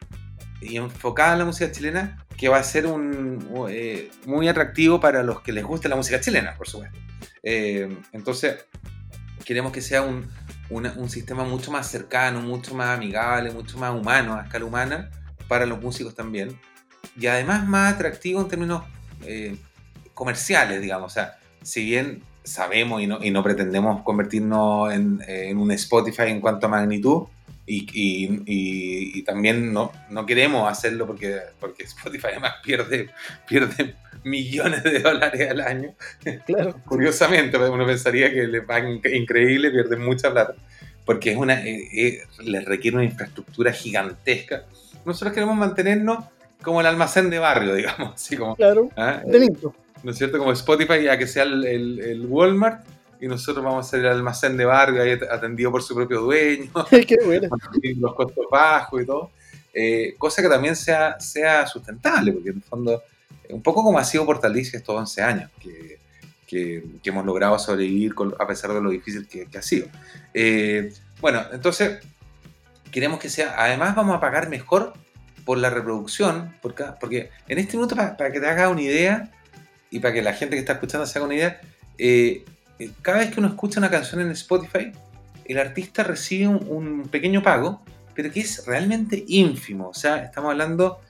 y enfocada en la música chilena que va a ser un, eh, muy atractivo para los que les guste la música chilena, por supuesto. Eh, entonces, queremos que sea un, una- un sistema mucho más cercano, mucho más amigable, mucho más humano, a escala humana, para los músicos también. Y además más atractivo en términos eh, comerciales, digamos. O sea, si bien sabemos y no, y no pretendemos convertirnos en, en un Spotify en cuanto a magnitud, y, y- y- y también no, no queremos hacerlo porque, porque Spotify además pierde, pierde millones de dólares al año. Claro. Curiosamente, uno pensaría que le pagan inc- increíble, pierden mucha plata, porque es una, eh, eh, les requiere una infraestructura gigantesca. Nosotros queremos mantenernos como el almacén de barrio, digamos, así como, Claro. ¿ah? De nicho. ¿No es cierto? Como Spotify, a que sea el, el- el Walmart, y nosotros vamos a ser el almacén de barrio, ahí atendido por su propio dueño, Qué bueno. los costos bajos y todo. Eh, cosa que también sea, sea sustentable, porque en el fondo, un poco como ha sido Portalicia estos 11 años, que, que- que hemos logrado sobrevivir con- a pesar de lo difícil que, que ha sido. Eh, bueno, entonces, queremos que sea, además vamos a pagar mejor por la reproducción, porque, porque en este minuto, para, para que te hagas una idea, y para que la gente que está escuchando se haga una idea, eh, eh, cada vez que uno escucha una canción en Spotify, el artista recibe un, un pequeño pago, pero que es realmente ínfimo. O sea, estamos hablando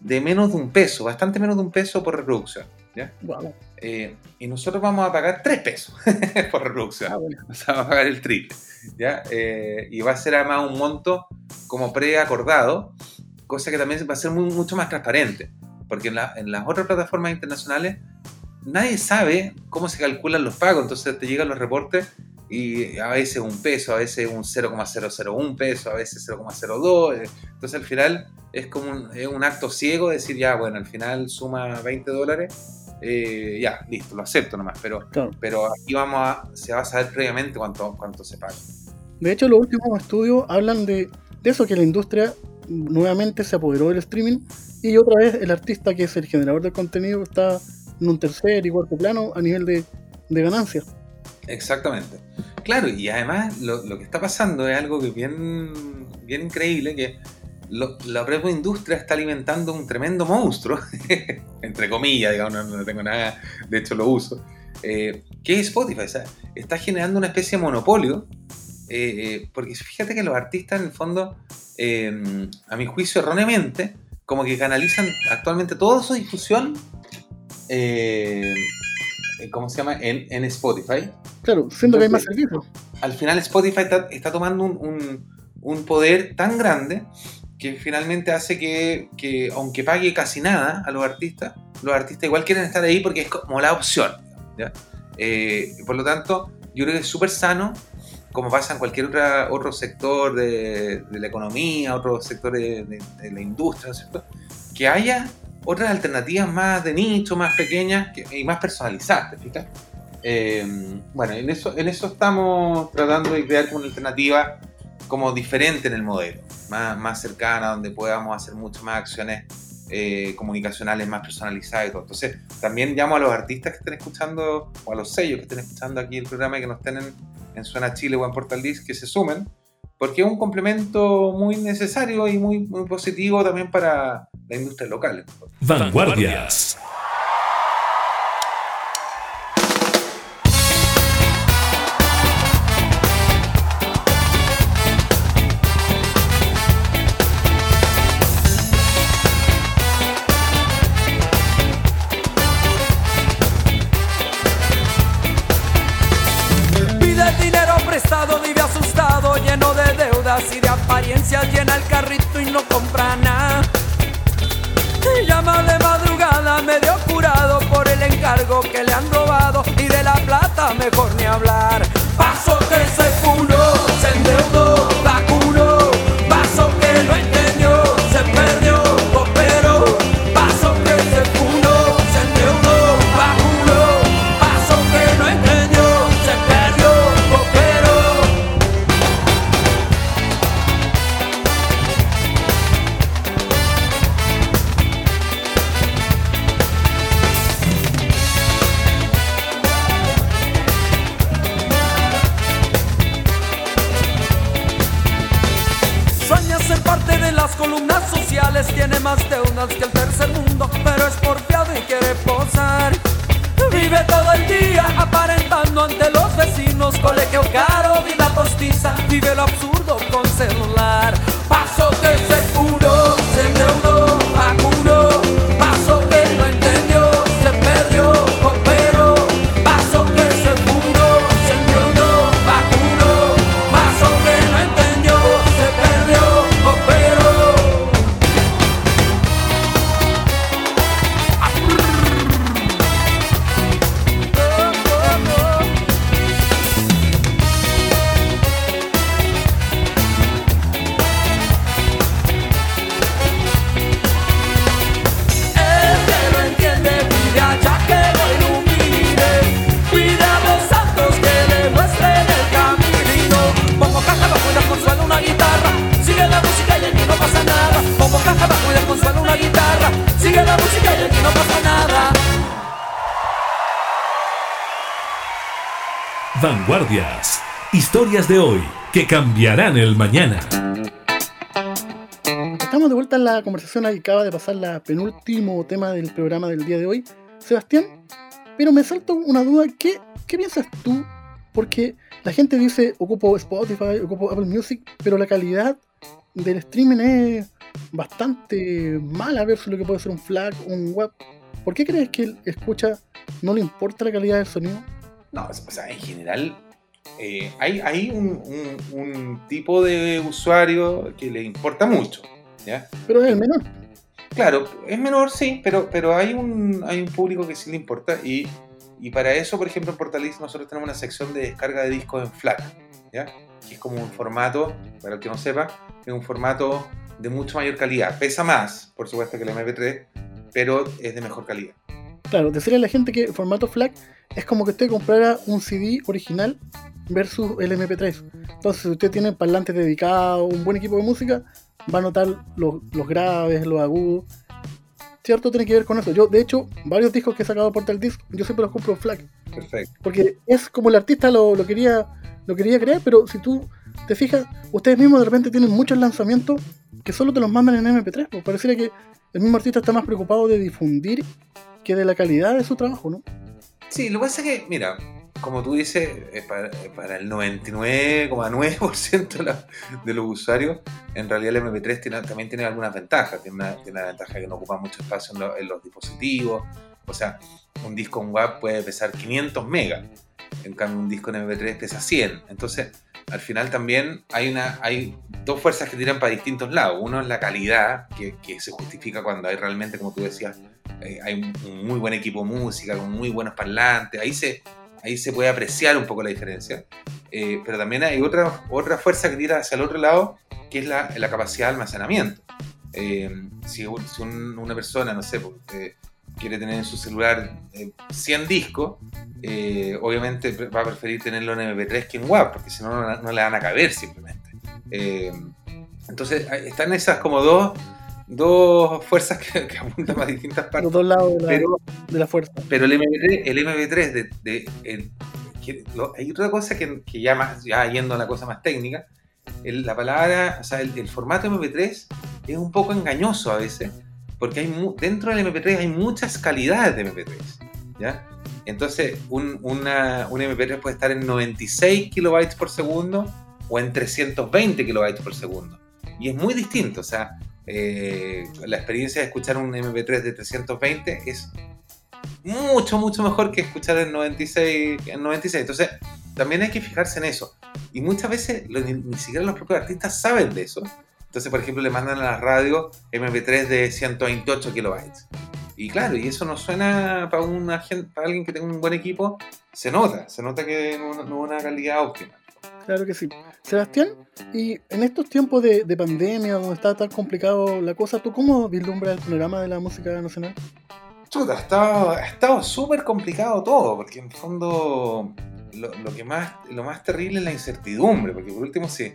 de menos de un peso, bastante menos de un peso por reproducción. ¿ya? Wow. Eh, y nosotros vamos a pagar tres pesos por reproducción. Ah, bueno. O sea, vamos a pagar el triple. ¿ya? Eh, y va a ser además un monto como preacordado, cosa que también va a ser muy- mucho más transparente. Porque en, la- en las otras plataformas internacionales nadie sabe cómo se calculan los pagos. Entonces te llegan los reportes y a veces un peso, a veces un 0,001 peso, a veces 0,02. eh, Entonces al final es como un, es un acto ciego decir, ya, bueno, al final suma 20 dólares. eh, ya, listo, lo acepto nomás. Pero, Claro. pero aquí vamos a, se va a saber previamente cuánto, cuánto se paga. De hecho, los últimos estudios hablan de, de eso, que la industria nuevamente se apoderó del streaming y otra vez el artista que es el generador del contenido está en un tercer y cuarto plano a nivel de, de ganancias. Exactamente. Claro, y además lo, que está pasando es algo que bien, bien increíble, que la propia industria está alimentando un tremendo monstruo, entre comillas, digamos, no, no tengo nada, de hecho lo uso, eh, que es Spotify. Sea, está generando una especie de monopolio, eh, eh, porque fíjate que los artistas en el fondo, eh, a mi juicio erróneamente, como que canalizan actualmente toda su difusión, eh, ¿cómo se llama? En, en Spotify Claro, siendo que hay más Entonces, servicios. al final Spotify está, está tomando un, un- un poder tan grande que finalmente hace que, que, aunque pague casi nada a los artistas, los artistas igual quieren estar ahí porque es como la opción. ¿ya? Por lo tanto, yo creo que es súper sano, como pasa en cualquier otra, otro sector de, de la economía, otro sector de, de- de la industria, ¿no es cierto? que haya otras alternativas más de nicho, más pequeñas que- y más personalizadas, ¿te fijas? Eh, bueno, en eso, en eso estamos tratando de crear una alternativa como diferente en el modelo, más, más cercana, donde podamos hacer mucho más acciones eh, comunicacionales más personalizadas y todo. Entonces, también llamo a los artistas que estén escuchando, o a los sellos que estén escuchando aquí el programa y que nos estén en, en Suena Chile o en Portal Disc, que se sumen, porque es un complemento muy necesario y muy, muy positivo también para la industria local. Vanguardias. Apariencias, llena el carrito y no compra nada. Llama de madrugada, medio curado por el encargo que le han robado y de la plata mejor ni hablar. Paso que se funó, se endeudó, Vanguardias. Historias de hoy que cambiarán el mañana. Estamos de vuelta en la conversación ahí acaba de pasar la penúltimo tema del programa del día de hoy, Sebastián. Pero me salto una duda, ¿qué, qué piensas tú? Porque la gente dice, ocupo Spotify, ocupo Apple Music, pero la calidad del streaming es bastante mala versus lo que puede ser un FLAC un web. ¿Por qué crees que el escucha no le importa la calidad del sonido? No, o sea, en general eh, hay, hay un, un- un tipo de usuario que le importa mucho. ¿ya? Pero es el menor. Claro, es menor, sí, pero, pero hay, un, hay un público que sí le importa y, y para eso, por ejemplo, en Portalis nosotros tenemos una sección de descarga de discos en FLAC, ¿ya? que es como un formato, para el que no sepa, es un formato de mucho mayor calidad. Pesa más, por supuesto, que el MP3, pero es de mejor calidad. Claro, decirle a la gente que el formato FLAC es como que usted comprara un CD original versus el MP3. Entonces, si usted tiene parlantes dedicados, un buen equipo de música, va a notar los, los graves, los agudos. ¿Cierto? Tiene que ver con eso. Yo, de hecho, varios discos que he sacado por tal disc, yo siempre los compro FLAC. Perfecto. Porque es como el artista lo, lo quería lo quería crear, pero si tú te fijas, ustedes mismos de repente tienen muchos lanzamientos que solo te los mandan en MP3. Pues pareciera que el mismo artista está más preocupado de difundir que de la calidad de su trabajo, ¿no? Sí, lo que pasa es que, mira, como tú dices, para, para el 99,9% de, la- de los usuarios, en realidad el MP3 tiene- también tiene algunas ventajas. Tiene una, tiene la ventaja que no ocupa mucho espacio en, lo- en los dispositivos. O sea, un disco en WAV puede pesar 500 megas. En cambio, un disco en MP3 pesa 100. Entonces, al final también hay, una, hay dos fuerzas que tiran para distintos lados. Uno es la calidad, que se justifica cuando hay realmente, como tú decías, eh, hay un, muy buen equipo de música, con muy buenos parlantes. Ahí se, ahí se puede apreciar un poco la diferencia. Eh, pero también hay otra, otra fuerza que tira hacia el otro lado, que es la, la capacidad de almacenamiento. Eh, si un- si un- una persona, no sé, pues, quiere tener en su celular eh, 100 discos, obviamente va a preferir tenerlo en MP3 que en WAV, porque si no, no, no le van a caber simplemente. Entonces, están esas como dos, dos fuerzas que, que apuntan a distintas Los partes. dos lados de la, Pero de la fuerza. pero el MP3, el MP3 de, de- el- que- lo- hay otra cosa que, que ya, más, ya yendo a la cosa más técnica, el- la palabra, o sea, el, el formato MP3 es un poco engañoso a veces, porque hay mu- dentro del MP3 hay muchas calidades de MP3, ¿ya? Entonces, un, una- un MP3 puede estar en 96 kilobytes por segundo o en 320 kilobytes por segundo. Y es muy distinto, o sea, eh, la experiencia de escuchar un MP3 de 320 es mucho, mucho mejor que escuchar en 96. En 96. Entonces, también hay que fijarse en eso. Y muchas veces ni, siquiera los propios artistas saben de eso. Entonces, por ejemplo, le mandan a la radio MP3 de 128 kilobytes. Y claro, y eso no suena para, una para alguien que tenga un buen equipo, se nota, se nota que no, no es una calidad óptima. Claro que sí. Sebastián, y en estos tiempos de, de pandemia, donde está tan complicado la cosa, ¿tú cómo vislumbras el panorama de la música nacional? Chuta, ha estado, súper complicado todo, porque en fondo lo, que más, lo más terrible es la incertidumbre, porque por último, si,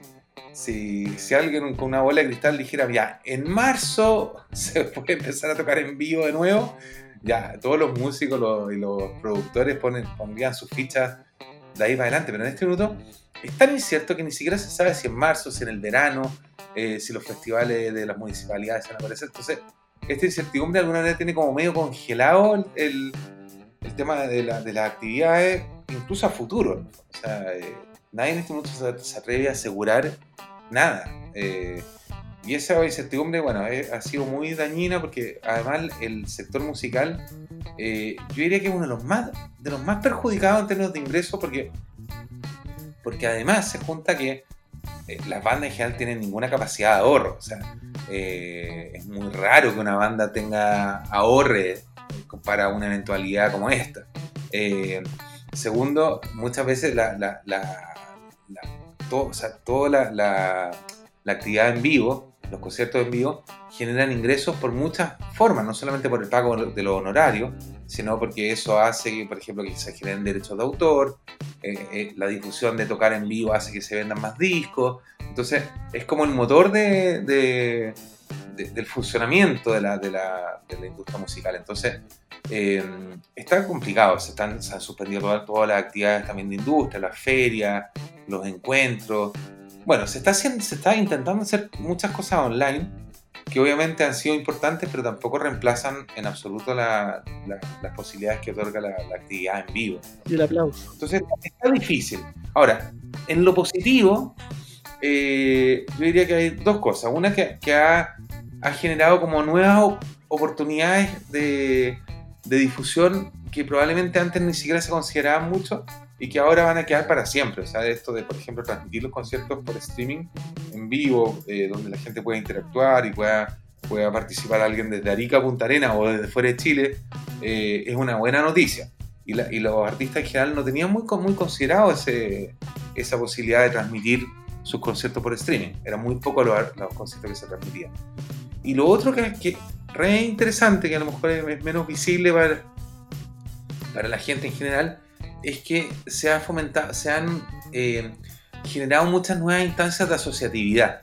si, si alguien con una bola de cristal dijera, ya, en marzo se puede empezar a tocar en vivo de nuevo, ya, todos los músicos y los productores ponen, pondrían sus fichas de ahí para adelante, pero en este minuto es tan incierto que ni siquiera se sabe si en marzo, si en el verano, eh, si los festivales de las municipalidades van a aparecer, entonces esta incertidumbre de alguna manera tiene como medio congelado el, el- tema de, la- de las actividades, incluso a futuro. O sea, eh, nadie en este momento se, se atreve a asegurar nada. Eh, y esa incertidumbre, bueno, eh, ha sido muy dañina porque además el sector musical, eh, yo diría que es uno de los más, de los más perjudicados en términos de ingresos porque, porque además se junta que eh, las bandas en general tienen ninguna capacidad de ahorro. O sea, es muy raro que una banda tenga ahorre para una eventualidad como esta. Segundo, muchas veces la, la, la- la- todo- toda la- la actividad en vivo, los conciertos en vivo, generan ingresos por muchas formas, no solamente por el pago de los honorarios, sino porque eso hace por ejemplo, que se generen derechos de autor, eh, eh, la difusión de tocar en vivo hace que se vendan más discos, entonces es como el motor de, de- de- del funcionamiento de la industria musical. Entonces eh, está complicado, se, están, se han suspendido todas, todas las actividades también de industria, las ferias, los encuentros. Bueno, se está, haciendo, se está intentando hacer muchas cosas online que obviamente han sido importantes, pero tampoco reemplazan en absoluto la- la- las posibilidades que otorga la, la actividad en vivo. Y el aplauso. Entonces está difícil. Ahora, en lo positivo, eh, yo diría que hay dos cosas. Una que, que ha, ha generado como nuevas op- oportunidades de, de difusión que probablemente antes ni siquiera se consideraban mucho y que ahora van a quedar para siempre. O sea, esto de, por ejemplo, transmitir los conciertos por streaming en vivo, eh, donde la gente pueda interactuar y pueda, pueda participar alguien desde Arica Punta Arena o desde fuera de Chile, eh, es una buena noticia. Y, la- y los artistas en general no tenían muy, muy considerado ese, esa posibilidad de transmitir sus conciertos por streaming. Eran muy pocos los, los conciertos que se transmitían. Y lo otro que, que re interesante, que a lo mejor es menos visible para, para la gente en general, es que se, ha fomentado, se han eh, generado muchas nuevas instancias de asociatividad.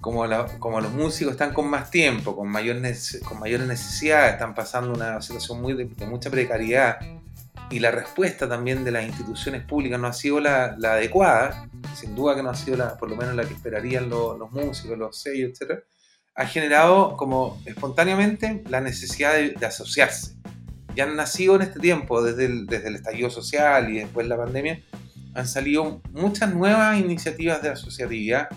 Como, como los músicos están con más tiempo, con, mayor nece- con mayores necesidades, están pasando una situación muy de, de mucha precariedad y la respuesta también de las instituciones públicas no ha sido la, adecuada, sin duda que no ha sido la, por lo menos la que esperarían lo- los músicos, los sellos, etc., ha generado como espontáneamente la necesidad de asociarse. Ya han nacido en este tiempo, desde el, desde el estallido social y después la pandemia, han salido muchas nuevas iniciativas de asociatividad,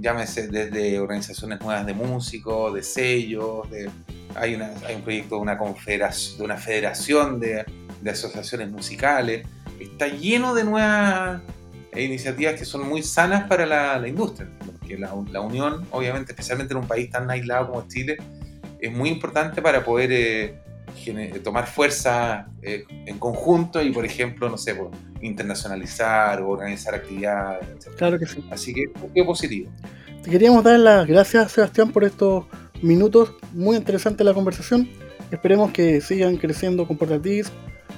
llámese desde organizaciones nuevas de músicos, de sellos, de, hay, una, hay un proyecto de una, confederación, de una federación de, de asociaciones musicales, está lleno de nuevas iniciativas que son muy sanas para la, la industria. Porque la, la unión, obviamente, especialmente en un país tan aislado como Chile, es muy importante para poder eh, tomar fuerza eh, en conjunto y, por ejemplo, no sé, pues, internacionalizar o organizar actividades, etc. Claro que sí. Así que es positivo. Te queríamos dar las gracias, Sebastián, por estos minutos. Muy interesante la conversación. Esperemos que sigan creciendo con Portatis,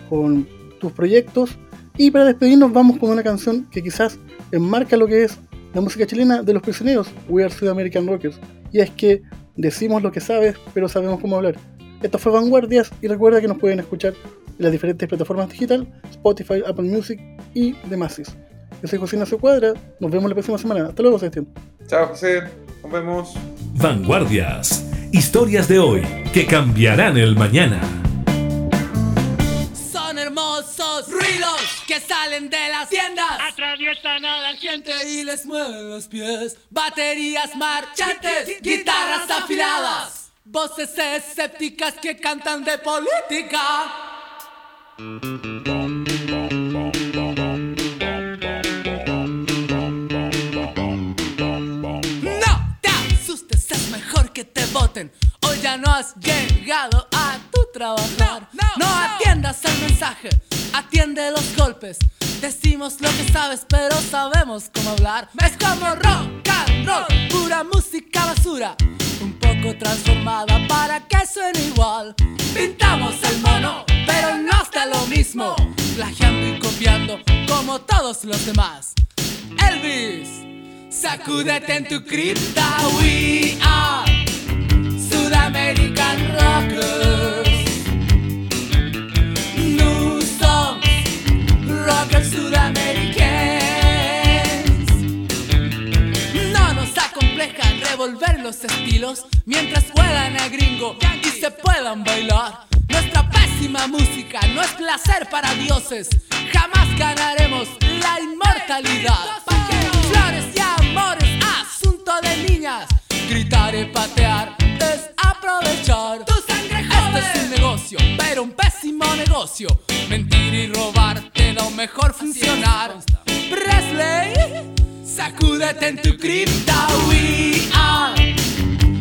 con tus proyectos. Y para despedirnos vamos con una canción que quizás enmarca lo que es la música chilena de los prisioneros, We Are South American Rockers. Y es que decimos lo que sabes, pero sabemos cómo hablar. Esto fue Vanguardias y recuerda que nos pueden escuchar en las diferentes plataformas digital, Spotify, Apple Music y demás. Yo soy José Ignacio Cuadra, nos vemos la próxima semana. Hasta luego, Sebastián. Chao, José. Nos vemos. Vanguardias. Historias de hoy que cambiarán el mañana. Son hermosos ruidos que salen de las tiendas. Atraviesan a la gente y les mueven los pies. Baterías marchantes, guitarras afiladas. Voces escépticas que cantan de política. No te asustes, es mejor que te voten. Hoy ya no has llegado a tu trabajar. No, atiendas el mensaje, atiende los golpes. Decimos lo que sabes, pero sabemos cómo hablar. Es como rock and roll, pura música basura. Un transformada para que suene igual. Pintamos el mono, pero no está lo mismo. Plagiando y copiando como todos los demás. Elvis. Sacúdete en tu cripta, we are Sudamerican Rockers. New songs, rockers sudamericanos. Revolver los estilos mientras juegan a gringo y se puedan bailar. Nuestra pésima música no es placer para dioses. Jamás ganaremos la inmortalidad. Flores y amores, asunto de niñas. Gritar y patear es aprovechar. Tu sangre Este es un negocio, pero un pésimo negocio. Mentir y robar de lo mejor funcionar. Presley, sacúdete en tu cripta. We are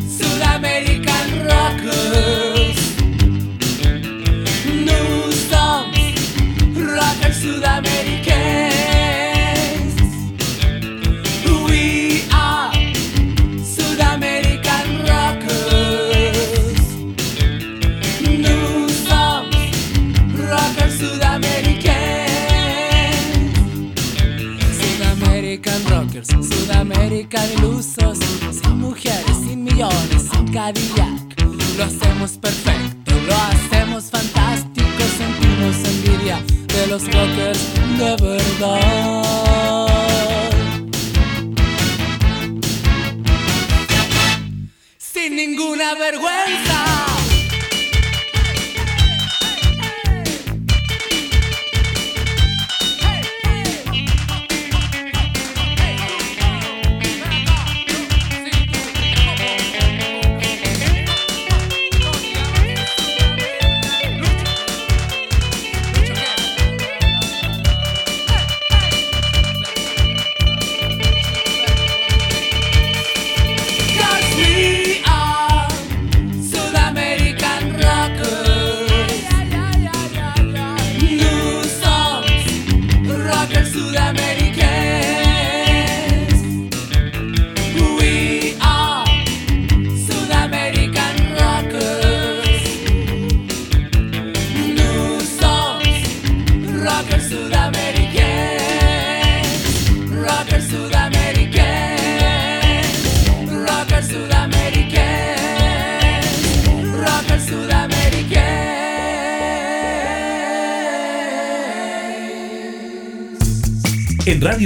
Sudamerican Rockers. New songs, rockers sudamericanos.